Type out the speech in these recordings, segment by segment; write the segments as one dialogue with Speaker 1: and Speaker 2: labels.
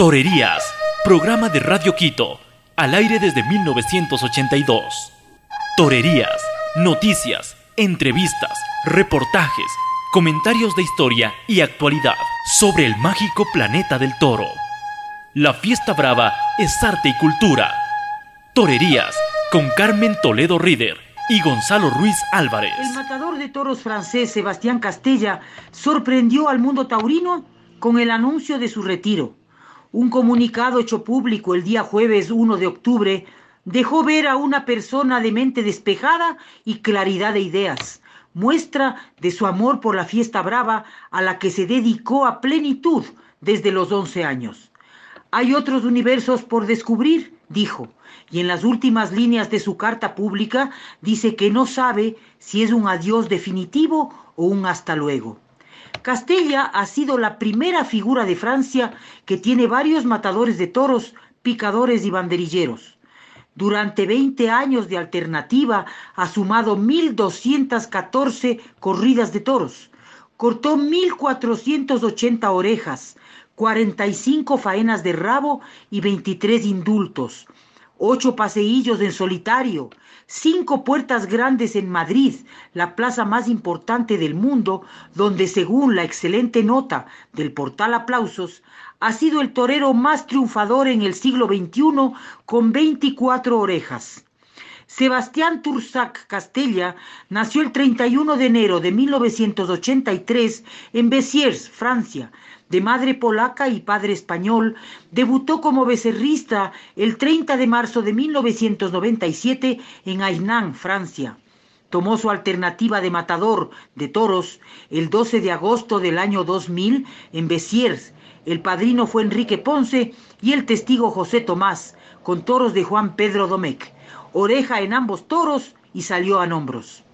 Speaker 1: Torerías, programa de Radio Quito, al aire desde 1982. Torerías, noticias, entrevistas, reportajes, comentarios de historia y actualidad sobre el mágico planeta del toro. La fiesta brava es arte y cultura. Torerías con Carmen Toledo Rieder y Gonzalo Ruiz Álvarez.
Speaker 2: El matador de toros francés Sebastián Castella sorprendió al mundo taurino con el anuncio de su retiro. Un comunicado hecho público el día jueves 1 de octubre dejó ver a una persona de mente despejada y claridad de ideas, muestra de su amor por la fiesta brava a la que se dedicó a plenitud desde los 11 años. Hay otros universos por descubrir, dijo, y en las últimas líneas de su carta pública dice que no sabe si es un adiós definitivo o un hasta luego. Castella ha sido la primera figura de Francia que tiene varios matadores de toros, picadores y banderilleros. Durante 20 años de alternativa ha sumado 1.214 corridas de toros, cortó 1.480 orejas, 45 faenas de rabo y 23 indultos, ocho paseillos en solitario, cinco puertas grandes en Madrid, la plaza más importante del mundo, donde según la excelente nota del portal Aplausos, ha sido el torero más triunfador en el siglo XXI con 24 orejas. Sebastián Tursac Castella nació el 31 de enero de 1983 en Béziers, Francia, de madre polaca y padre español, debutó como becerrista el 30 de marzo de 1997 en Aisnan, Francia. Tomó su alternativa de matador de toros el 12 de agosto del año 2000 en Béziers. El padrino fue Enrique Ponce y el testigo José Tomás, con toros de Juan Pedro Domecq. Oreja en ambos toros y salió a hombros.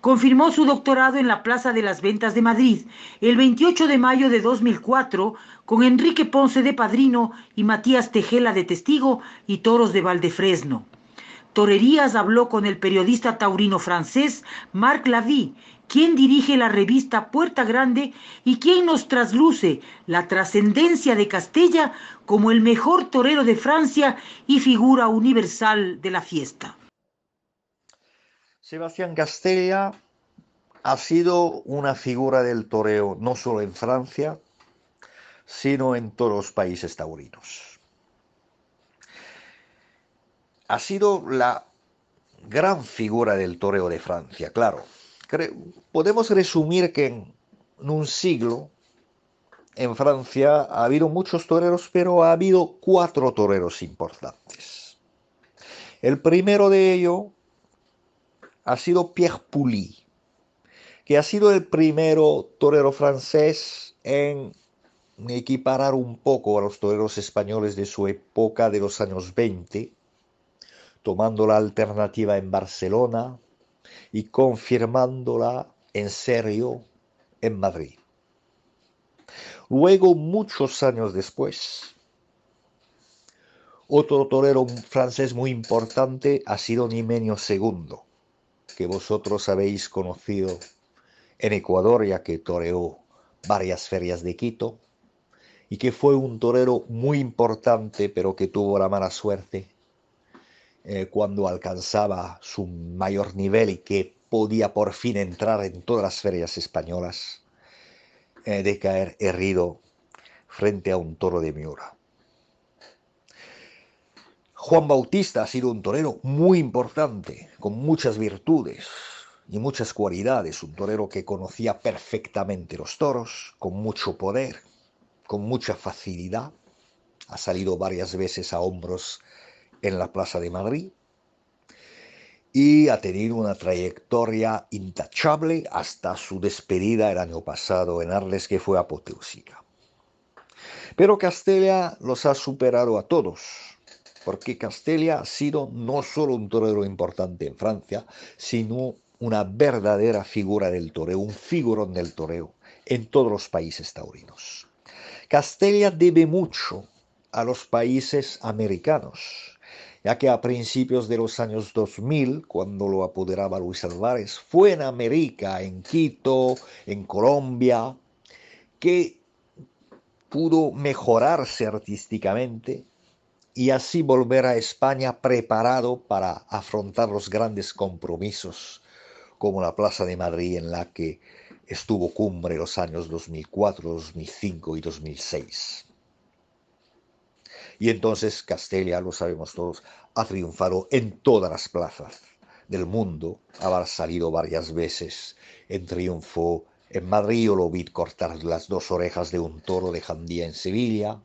Speaker 2: Confirmó su doctorado en la Plaza de las Ventas de Madrid el 28 de mayo de 2004 con Enrique Ponce de Padrino y Matías Tejela de Testigo y Toros de Valdefresno. Torerías habló con el periodista taurino francés Marc Lavie, quien dirige la revista Puerta Grande y quien nos trasluce la trascendencia de Castella como el mejor torero de Francia y figura universal de la fiesta.
Speaker 3: Sebastián Castella ha sido una figura del toreo no solo en Francia, sino en todos los países taurinos. Ha sido la gran figura del toreo de Francia, claro. Podemos resumir que en un siglo en Francia ha habido muchos toreros, pero ha habido cuatro toreros importantes. El primero de ellos ha sido Pierre Pouly, que ha sido el primero torero francés en equiparar un poco a los toreros españoles de su época de los años 20, tomando la alternativa en Barcelona y confirmándola en serio en Madrid. Luego, muchos años después, otro torero francés muy importante ha sido Nimenio II, que vosotros habéis conocido en Ecuador, ya que toreó varias ferias de Quito, y que fue un torero muy importante, pero que tuvo la mala suerte eh, cuando alcanzaba su mayor nivel y que podía por fin entrar en todas las ferias españolas, de caer herido frente a un toro de Miura. Juan Bautista ha sido un torero muy importante, con muchas virtudes y muchas cualidades, un torero que conocía perfectamente los toros, con mucho poder, con mucha facilidad. Ha salido varias veces a hombros en la Plaza de Madrid y ha tenido una trayectoria intachable hasta su despedida el año pasado en Arles, que fue apoteósica. Pero Castella los ha superado a todos porque Castella ha sido no solo un torero importante en Francia, sino una verdadera figura del toreo, un figurón del toreo en todos los países taurinos. Castella debe mucho a los países americanos, ya que a principios de los años 2000, cuando lo apoderaba Luis Álvarez, fue en América, en Quito, en Colombia, que pudo mejorarse artísticamente y así volver a España preparado para afrontar los grandes compromisos como la Plaza de Madrid en la que estuvo cumbre los años 2004, 2005 y 2006. Y entonces Castella, lo sabemos todos, ha triunfado en todas las plazas del mundo, ha salido varias veces en triunfo en Madrid, lo vi cortar las dos orejas de un toro de Jandía en Sevilla,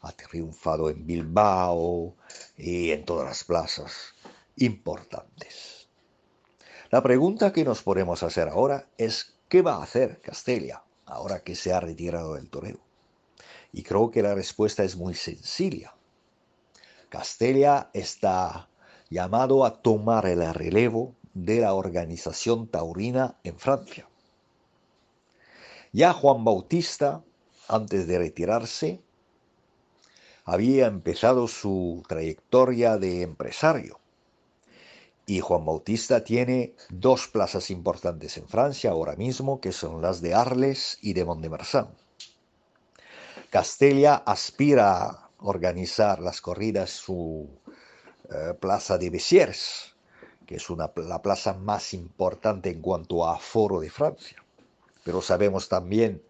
Speaker 3: ha triunfado en Bilbao y en todas las plazas importantes. La pregunta que nos podemos hacer ahora es ¿qué va a hacer Castella ahora que se ha retirado del toreo? Y creo que la respuesta es muy sencilla. Castella está llamado a tomar el relevo de la organización taurina en Francia. Ya Juan Bautista, antes de retirarse, había empezado su trayectoria de empresario. Y Juan Bautista tiene dos plazas importantes en Francia ahora mismo, que son las de Arles y de Mont-de-Marsan. Castella aspira a organizar las corridas su eh, plaza de Bessiers, que es una, la plaza más importante en cuanto a aforo de Francia. Pero sabemos también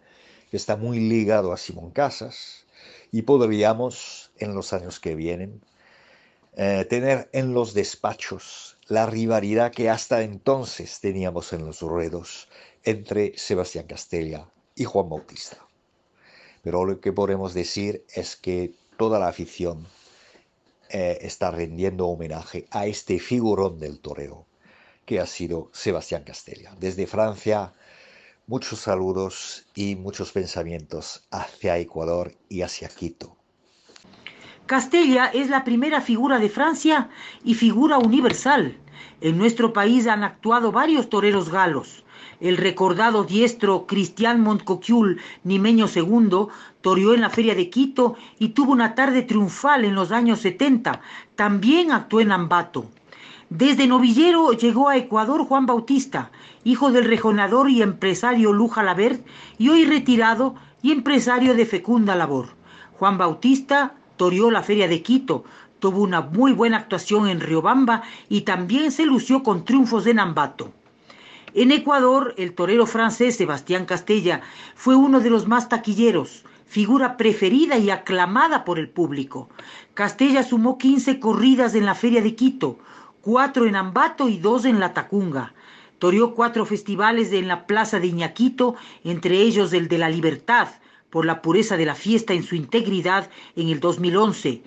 Speaker 3: que está muy ligado a Simón Casas y podríamos, en los años que vienen, eh, tener en los despachos la rivalidad que hasta entonces teníamos en los ruedos entre Sebastián Castella y Juan Bautista. Pero lo que podemos decir es que toda la afición eh, está rendiendo homenaje a este figurón del toreo que ha sido Sebastián Castella. Desde Francia, muchos saludos y muchos pensamientos hacia Ecuador y hacia Quito.
Speaker 2: Castella es la primera figura de Francia y figura universal. En nuestro país han actuado varios toreros galos. El recordado diestro Cristian Montcoquiul, nimeño segundo, toreó en la Feria de Quito y tuvo una tarde triunfal en los años 70. También actuó en Ambato. Desde novillero llegó a Ecuador Juan Bautista, hijo del rejonador y empresario Luja Lavert, y hoy retirado y empresario de fecunda labor. Juan Bautista toreó la Feria de Quito, tuvo una muy buena actuación en Riobamba y también se lució con triunfos en Ambato. En Ecuador, el torero francés Sebastián Castella fue uno de los más taquilleros, figura preferida y aclamada por el público. Castella sumó 15 corridas en la Feria de Quito, cuatro en Ambato y dos en La Tacunga. Toreó cuatro festivales en la Plaza de Iñaquito, entre ellos el de la Libertad, por la pureza de la fiesta en su integridad en el 2011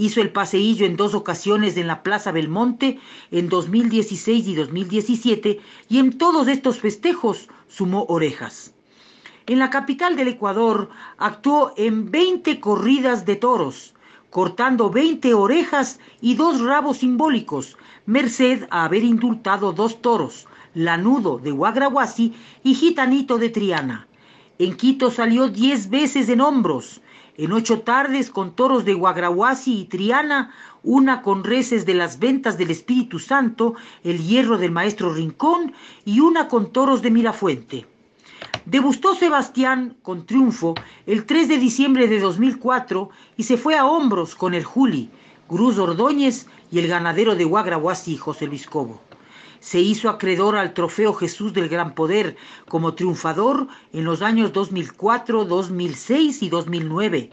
Speaker 2: Hizo el paseillo en dos ocasiones en la Plaza Belmonte en 2016 y 2017 y en todos estos festejos sumó orejas. En la capital del Ecuador actuó en 20 corridas de toros, cortando 20 orejas y dos rabos simbólicos, merced a haber indultado dos toros, Lanudo de Huagrahuasi y Gitanito de Triana. En Quito salió 10 veces en hombros, en ocho tardes con toros de Guagrahuasi y Triana, una con reces de las ventas del Espíritu Santo, el hierro del maestro Rincón y una con toros de Mirafuente. Debustó Sebastián con triunfo el 3 de diciembre de 2004 y se fue a hombros con el Juli, Cruz Ordóñez y el ganadero de Guagrahuasi, José Luis Cobo se hizo acreedor al trofeo Jesús del Gran Poder como triunfador en los años 2004, 2006 y 2009.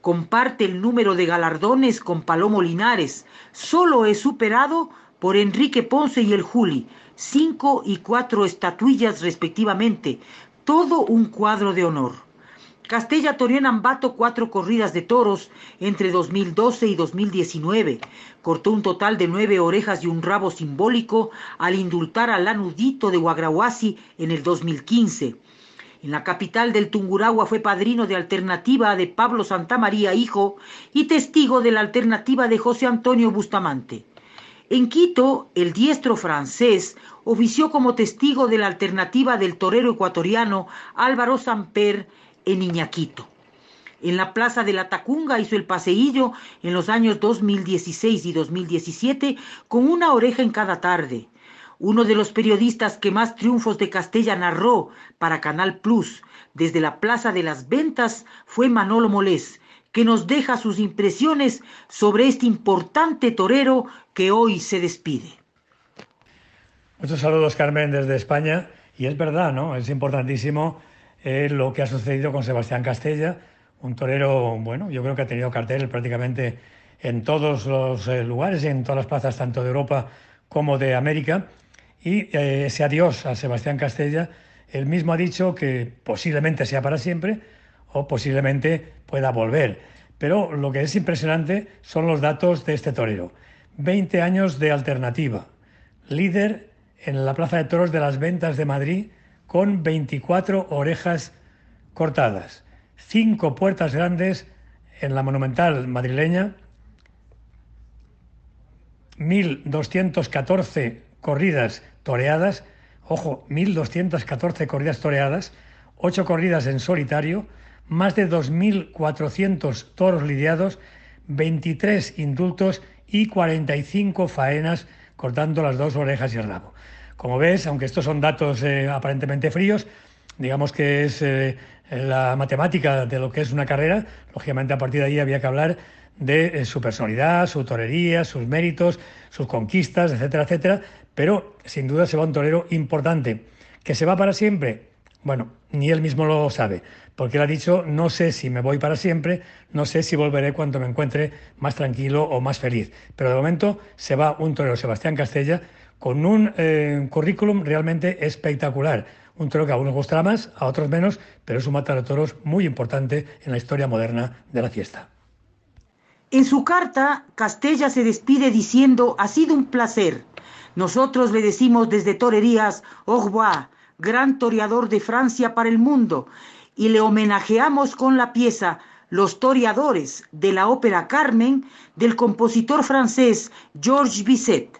Speaker 2: Comparte el número de galardones con Palomo Linares. Solo es superado por Enrique Ponce y el Juli, cinco y cuatro estatuillas respectivamente, todo un cuadro de honor. Castella toreó en Ambato cuatro corridas de toros entre 2012 y 2019. Cortó un total de nueve orejas y un rabo simbólico al indultar al lanudito de Guagrahuasi en el 2015. En la capital del Tunguragua fue padrino de alternativa de Pablo Santamaría, hijo, y testigo de la alternativa de José Antonio Bustamante. En Quito, el diestro francés ofició como testigo de la alternativa del torero ecuatoriano Álvaro Samper en Iñaquito. En la Plaza de la Tacunga hizo el paseillo en los años 2016 y 2017 con una oreja en cada tarde. Uno de los periodistas que más triunfos de Castella narró para Canal Plus desde la Plaza de las Ventas fue Manolo Molés, que nos deja sus impresiones sobre este importante torero que hoy se despide.
Speaker 4: Muchos saludos, Carmen, desde España. Y es verdad, ¿no? Es importantísimo eh, lo que ha sucedido con Sebastián Castella, un torero, bueno, yo creo que ha tenido cartel prácticamente en todos los eh, lugares en todas las plazas, tanto de Europa como de América. Y eh, ese adiós a Sebastián Castella, él mismo ha dicho que posiblemente sea para siempre o posiblemente pueda volver. Pero lo que es impresionante son los datos de este torero. 20 años de alternativa, líder en la Plaza de Toros de las Ventas de Madrid con 24 orejas cortadas, 5 puertas grandes en la Monumental madrileña, 1.214 corridas toreadas, ojo, 1.214 corridas toreadas, 8 corridas en solitario, más de 2.400 toros lidiados, 23 indultos y 45 faenas cortando las dos orejas y el rabo. Como ves, aunque estos son datos eh, aparentemente fríos, digamos que es eh, la matemática de lo que es una carrera, lógicamente a partir de ahí había que hablar de eh, su personalidad, su torería, sus méritos, sus conquistas, etcétera, etcétera, pero sin duda se va un torero importante. ¿Que se va para siempre? Bueno, ni él mismo lo sabe, porque él ha dicho, no sé si me voy para siempre, no sé si volveré cuando me encuentre más tranquilo o más feliz. Pero de momento se va un torero, Sebastián Castella, con un eh, currículum realmente espectacular. Un toro que a unos gustará más, a otros menos, pero es un de toros muy importante en la historia moderna de la fiesta.
Speaker 2: En su carta, Castella se despide diciendo, ha sido un placer. Nosotros le decimos desde Torerías, au revoir, gran toreador de Francia para el mundo, y le homenajeamos con la pieza Los toreadores de la ópera Carmen del compositor francés Georges Bizet.